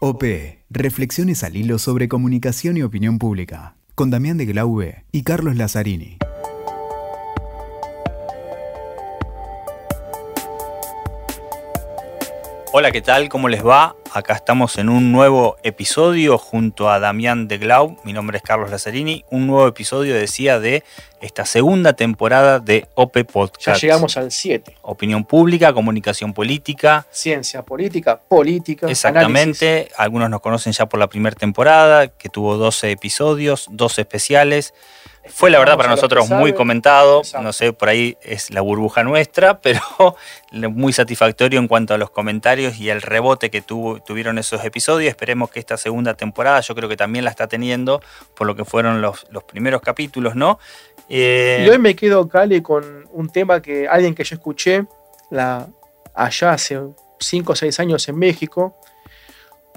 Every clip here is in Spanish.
OP, Reflexiones al hilo sobre comunicación y opinión pública, con Damián de Glaube y Carlos Lazzarini. Hola, ¿qué tal? ¿Cómo les va? Acá estamos en un nuevo episodio junto a Damián de Glau. Mi nombre es Carlos Lazzarini. Un nuevo episodio, decía, de esta segunda temporada de OP Podcast. Ya llegamos al 7. Opinión pública, comunicación política. Ciencia política, política. Exactamente. Algunos nos conocen ya por la primera temporada, que tuvo 12 episodios, 12 especiales. Fue la verdad para nosotros muy comentado, no sé, por ahí es la burbuja nuestra, pero muy satisfactorio en cuanto a los comentarios y el rebote que tuvo, tuvieron esos episodios. Esperemos que esta segunda temporada, yo creo que también la está teniendo por lo que fueron los, primeros capítulos, ¿no? Eh, y hoy me quedo, Cali, con un tema que alguien que yo escuché la, allá hace 5 o 6 años en México,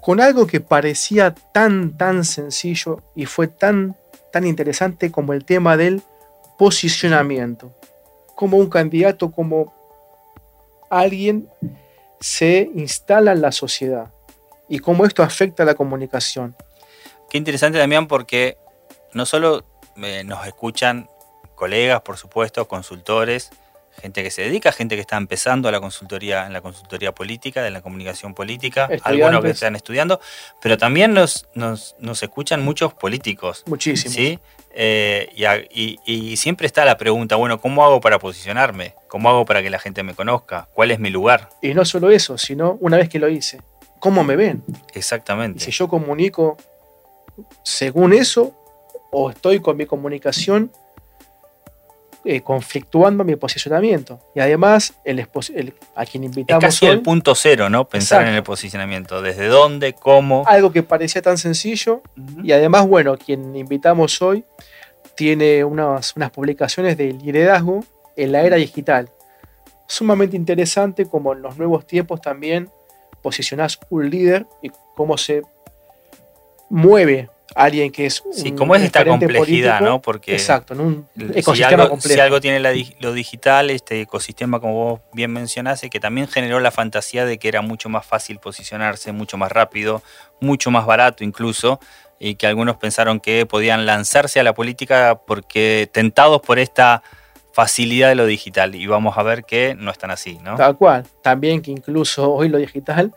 con algo que parecía tan, tan sencillo y fue tan tan interesante como el tema del posicionamiento. Como un candidato, como alguien se instala en la sociedad y cómo esto afecta a la comunicación. Qué interesante también porque no solo eh, nos escuchan colegas, por supuesto, consultores, gente que se dedica, gente que está empezando a la consultoría, en la consultoría política, de la comunicación política, algunos que están estudiando, pero también nos, nos, escuchan muchos políticos. Muchísimos. ¿sí? Eh, y, siempre está la pregunta, bueno, ¿cómo hago para posicionarme? ¿Cómo hago para que la gente me conozca? ¿Cuál es mi lugar? Y no solo eso, sino una vez que lo hice, ¿cómo me ven? Exactamente. si yo comunico según eso, o estoy con mi comunicación eh, conflictuando mi posicionamiento. Y además, el, a quien invitamos. Es casi el punto cero, ¿no? Pensar en el posicionamiento. ¿Desde dónde? ¿Cómo? Algo que parecía tan sencillo. Y además, bueno, quien invitamos hoy tiene unas, unas publicaciones de liderazgo en la era digital. Sumamente interesante, como en los nuevos tiempos también posicionás un líder y cómo se mueve alguien que es sí, como es esta complejidad, ¿no? Porque exacto, en un ecosistema si algo, complejo. Si algo tiene lo digital, este ecosistema, como vos bien mencionaste, que también generó la fantasía de que era mucho más fácil posicionarse, mucho más rápido, mucho más barato incluso, y que algunos pensaron que podían lanzarse a la política porque tentados por esta facilidad de lo digital. Y vamos a ver que no están así, ¿no? Tal cual. También que incluso hoy lo digital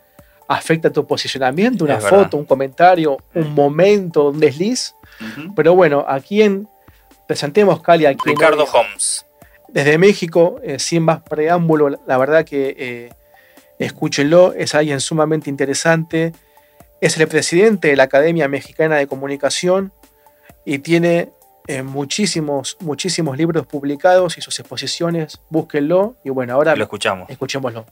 afecta tu posicionamiento, una foto, un comentario, un momento, un desliz. Pero bueno, aquí en presentemos Cali aquí Ricardo Holmes. Desde México, eh, sin más preámbulo, la verdad que eh, escúchenlo, es alguien sumamente interesante. Es el presidente de la Academia Mexicana de Comunicación y tiene eh, muchísimos, muchísimos libros publicados y sus exposiciones. Búsquenlo y bueno, ahora lo escuchamos. Escuchémoslo.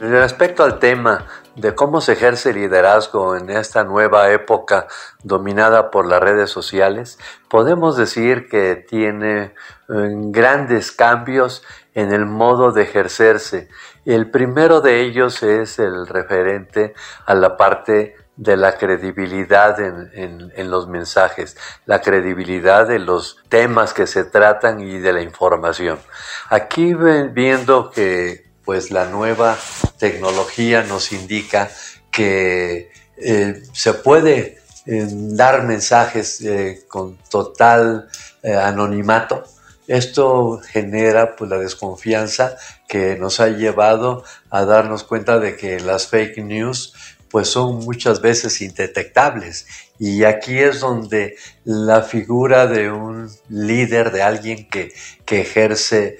Respecto al tema de cómo se ejerce liderazgo en esta nueva época dominada por las redes sociales, podemos decir que tiene eh, grandes cambios en el modo de ejercerse. El primero de ellos es el referente a la parte de la credibilidad en, en, los mensajes, la credibilidad de los temas que se tratan y de la información. Aquí viendo que pues la nueva tecnología nos indica que eh, se puede eh, dar mensajes eh, con total anonimato. Esto genera pues, la desconfianza que nos ha llevado a darnos cuenta de que las fake news pues son muchas veces indetectables. Y aquí es donde la figura de un líder, de alguien que, que ejerce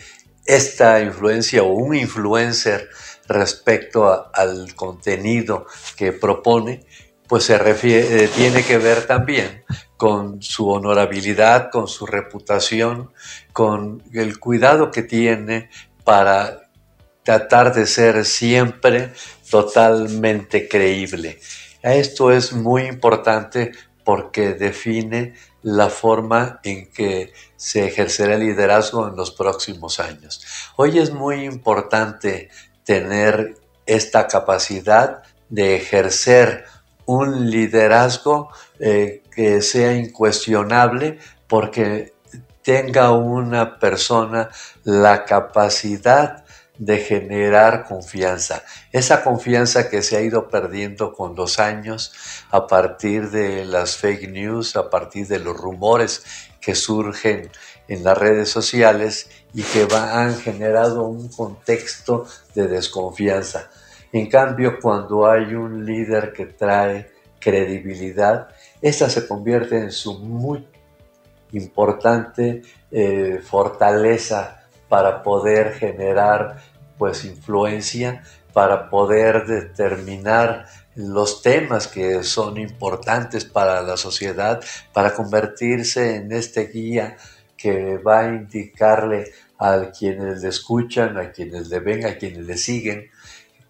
esta influencia o un influencer respecto al contenido que propone, pues se refiere, eh, tiene que ver también con su honorabilidad, con su reputación, con el cuidado que tiene para tratar de ser siempre totalmente creíble. Esto es muy importante porque define la forma en que se ejercerá el liderazgo en los próximos años. Hoy es muy importante tener esta capacidad de ejercer un liderazgo eh, que sea incuestionable porque tenga una persona la capacidad de generar confianza. Esa confianza que se ha ido perdiendo con los años a partir de las fake news, a partir de los rumores que surgen en las redes sociales y que han generado un contexto de desconfianza. En cambio, cuando hay un líder que trae credibilidad, esta se convierte en su muy importante eh, fortaleza para poder generar pues influencia, para poder determinar los temas que son importantes para la sociedad, para convertirse en este guía que va a indicarle a quienes le escuchan, a quienes le ven, a quienes le siguen,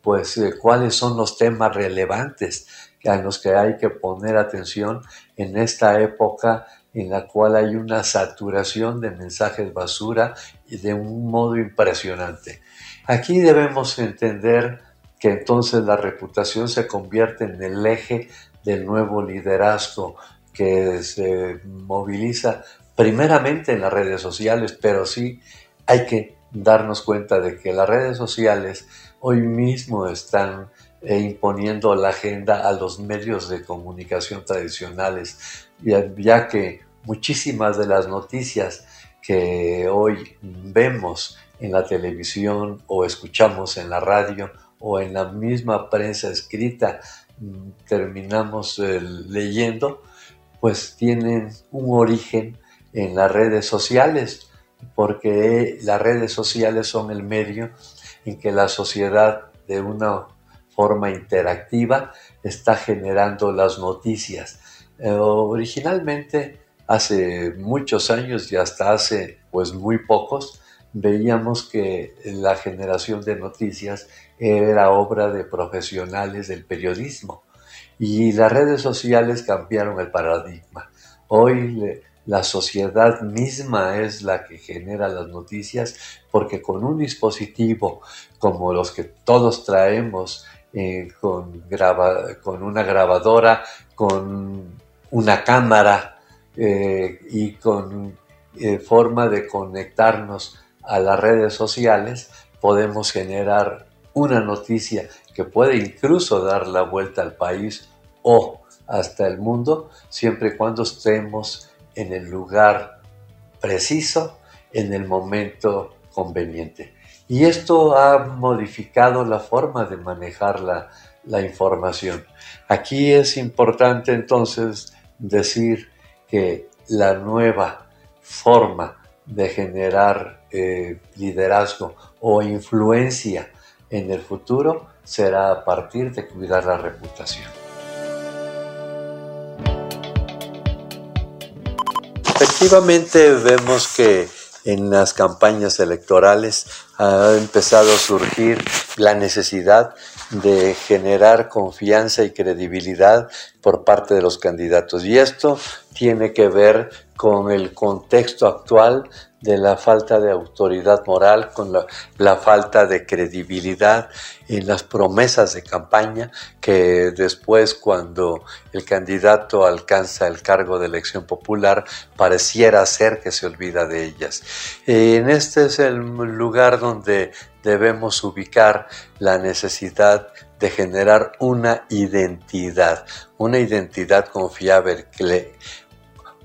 pues eh, cuáles son los temas relevantes a los que hay que poner atención en esta época en la cual hay una saturación de mensajes basura y de un modo impresionante. Aquí debemos entender que entonces la reputación se convierte en el eje del nuevo liderazgo que se moviliza primeramente en las redes sociales, pero sí hay que darnos cuenta de que las redes sociales hoy mismo están eh, imponiendo la agenda a los medios de comunicación tradicionales, ya que muchísimas de las noticias que hoy vemos en la televisión o escuchamos en la radio o en la misma prensa escrita mm, terminamos eh, leyendo, pues tienen un origen en las redes sociales, porque las redes sociales son el medio en que la sociedad de una forma interactiva está generando las noticias. Eh, originalmente hace muchos años y hasta hace pues muy pocos, veíamos que la generación de noticias era obra de profesionales del periodismo y las redes sociales cambiaron el paradigma. Hoy la sociedad misma es la que genera las noticias porque con un dispositivo como los que todos traemos, eh, con, con una grabadora, con una cámara, eh, y con eh, forma de conectarnos a las redes sociales, podemos generar una noticia que puede incluso dar la vuelta al país o hasta el mundo, siempre y cuando estemos en el lugar preciso, en el momento conveniente. Y esto ha modificado la forma de manejar la, la información. Aquí es importante entonces decir que la nueva forma de generar eh, liderazgo o influencia en el futuro será a partir de cuidar la reputación. Efectivamente vemos que en las campañas electorales ha empezado a surgir la necesidad de generar confianza y credibilidad por parte de los candidatos. Y esto tiene que ver con el contexto actual de la falta de autoridad moral, con la, falta de credibilidad en las promesas de campaña que después cuando el candidato alcanza el cargo de elección popular pareciera ser que se olvida de ellas. En este es el lugar donde debemos ubicar la necesidad de generar una identidad, una identidad confiable,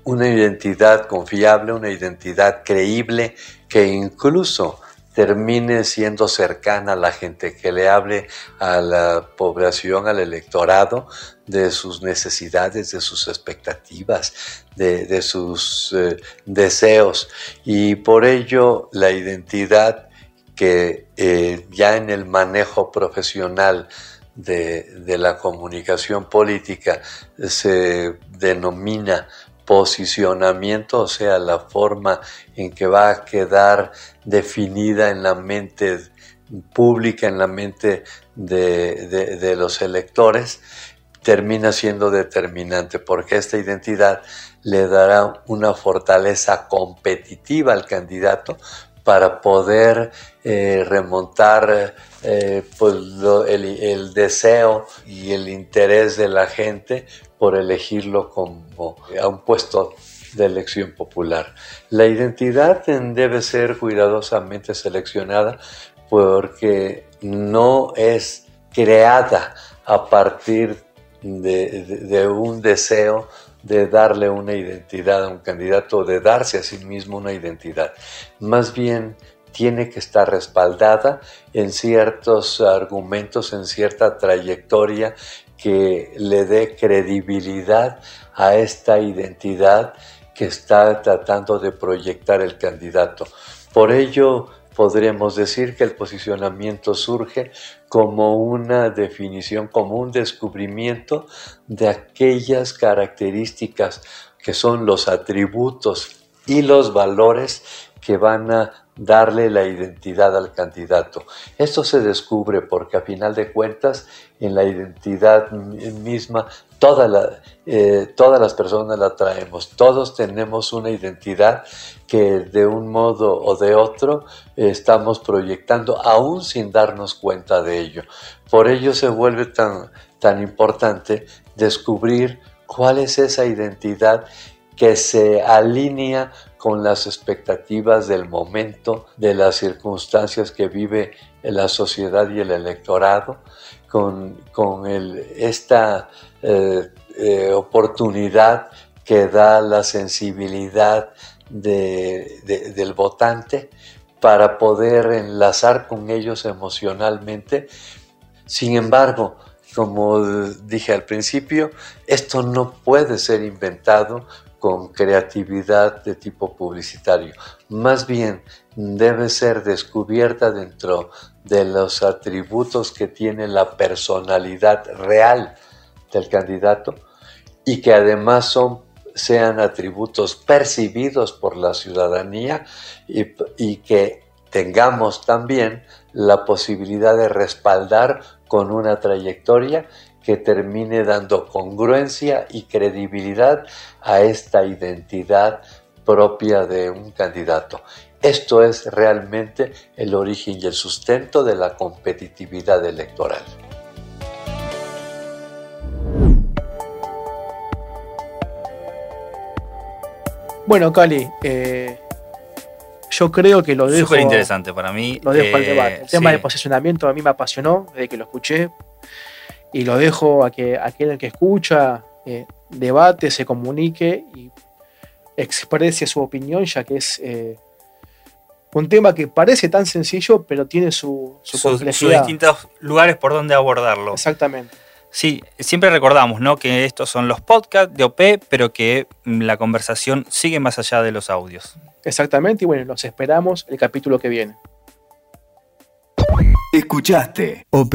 una identidad confiable, una identidad creíble que incluso termine siendo cercana a la gente, que le hable a la población, al electorado, de sus necesidades, de sus expectativas, de, sus eh, deseos. Y por ello la identidad que eh, ya en el manejo profesional de, de la comunicación política se denomina posicionamiento, o sea, la forma en que va a quedar definida en la mente pública, en la mente de, los electores, termina siendo determinante porque esta identidad le dará una fortaleza competitiva al candidato para poder eh, remontar eh, pues, el, deseo y el interés de la gente por elegirlo como a un puesto de elección popular. La identidad debe ser cuidadosamente seleccionada porque no es creada a partir de, un deseo de darle una identidad a un candidato de darse a sí mismo una identidad. Más bien tiene que estar respaldada en ciertos argumentos, en cierta trayectoria que le dé credibilidad a esta identidad que está tratando de proyectar el candidato. Por ello, podríamos decir que el posicionamiento surge como una definición, como un descubrimiento de aquellas características que son los atributos y los valores que van a darle la identidad al candidato. Esto se descubre porque a final de cuentas en la identidad misma eh, todas las personas la traemos, todos tenemos una identidad que de un modo o de otro estamos proyectando aún sin darnos cuenta de ello. Por ello se vuelve tan, tan importante descubrir cuál es esa identidad que se alinea con las expectativas del momento, de las circunstancias que vive la sociedad y el electorado, con, esta eh, eh, oportunidad que da la sensibilidad del votante para poder enlazar con ellos emocionalmente. Sin embargo, como dije al principio, esto no puede ser inventado con creatividad de tipo publicitario. Más bien debe ser descubierta dentro de los atributos que tiene la personalidad real del candidato y que además sean atributos percibidos por la ciudadanía y que tengamos también la posibilidad de respaldar con una trayectoria que termine dando congruencia y credibilidad a esta identidad propia de un candidato. Esto es realmente el origen y el sustento de la competitividad electoral. Bueno, Cali, eh, yo creo que lo dejo. Súper interesante para mí. Lo dejo al eh, debate. El tema del posicionamiento a mí me apasionó desde que lo escuché y lo dejo a que aquel que escucha eh, debate, se comunique y exprese su opinión, ya que es eh, un tema que parece tan sencillo, pero tiene su, su complejidad. Sus distintos lugares por donde abordarlo. Exactamente. Sí, siempre recordamos ¿no? que estos son los podcasts de OP, pero que la conversación sigue más allá de los audios. Exactamente, y bueno, los esperamos el capítulo que viene. Escuchaste OP